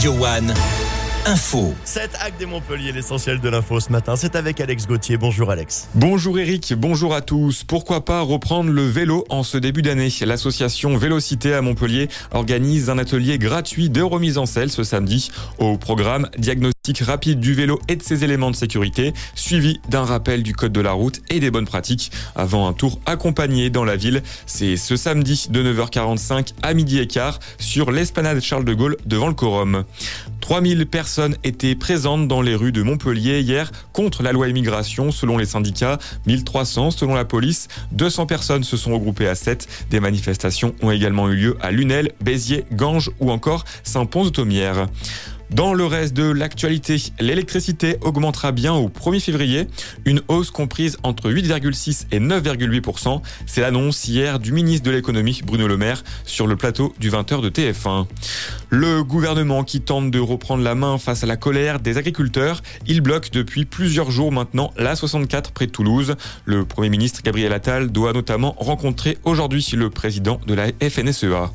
Radio One. Info. Cette acte des Montpellier, l'essentiel de l'info ce matin, c'est avec Alex Gauthier. Bonjour Alex. Bonjour Eric, bonjour à tous. Pourquoi pas reprendre le vélo en ce début d'année? L'association Vélocité à Montpellier organise un atelier gratuit de remise en selle ce samedi. Au programme, diagnostic rapide du vélo et de ses éléments de sécurité, suivi d'un rappel du code de la route et des bonnes pratiques avant un tour accompagné dans la ville. C'est ce samedi de 9h45 à midi et quart sur l'esplanade Charles de Gaulle devant le Corum. 3000 personnes étaient présentes dans les rues de Montpellier hier contre la loi immigration selon les syndicats, 1300 selon la police, 200 personnes se sont regroupées à 7. Des manifestations ont également eu lieu à Lunel, Béziers, Ganges ou encore Saint-Pons-de-Thomière. Dans le reste de l'actualité, l'électricité augmentera bien au 1er février, une hausse comprise entre 8,6 et 9,8%. C'est l'annonce hier du ministre de l'économie Bruno Le Maire sur le plateau du 20h de TF1. Le gouvernement qui tente de reprendre la main face à la colère des agriculteurs, il bloque depuis plusieurs jours maintenant la 64 près de Toulouse. Le Premier ministre Gabriel Attal doit notamment rencontrer aujourd'hui le président de la FNSEA.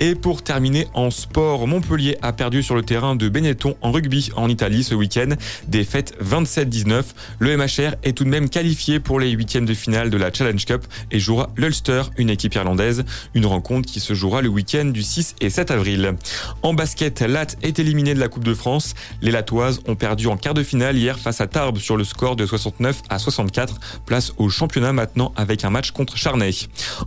Et pour terminer en sport, Montpellier a perdu sur le terrain Benetton en rugby en Italie ce week-end. Défaite 27-19. Le MHR est tout de même qualifié pour les huitièmes de finale de la Challenge Cup et jouera l'Ulster, une équipe irlandaise. Une rencontre qui se jouera le week-end du 6 et 7 avril. En basket, Latte est éliminé de la Coupe de France. Les Latoises ont perdu en quart de finale hier face à Tarbes sur le score de 69 à 64. Place au championnat maintenant avec un match contre Charnay.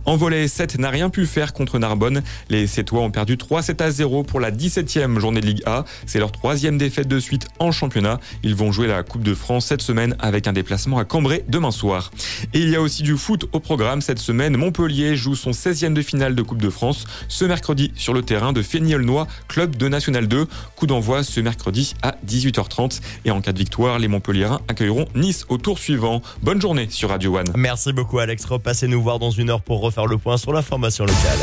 En volet 7 n'a rien pu faire contre Narbonne. Les Sétois ont perdu 3-7 à 0 pour la 17e journée de Ligue A. C'est leur troisième défaite de suite en championnat. Ils vont jouer la Coupe de France cette semaine avec un déplacement à Cambrai demain soir. Et il y a aussi du foot au programme cette semaine. Montpellier joue son 16e de finale de Coupe de France ce mercredi sur le terrain de Fénielnois, club de National 2. Coup d'envoi ce mercredi à 18h30. Et en cas de victoire, les Montpelliérains accueilleront Nice au tour suivant. Bonne journée sur Radio One. Merci beaucoup Alex. Repassez nous voir dans une heure pour refaire le point sur l'information locale.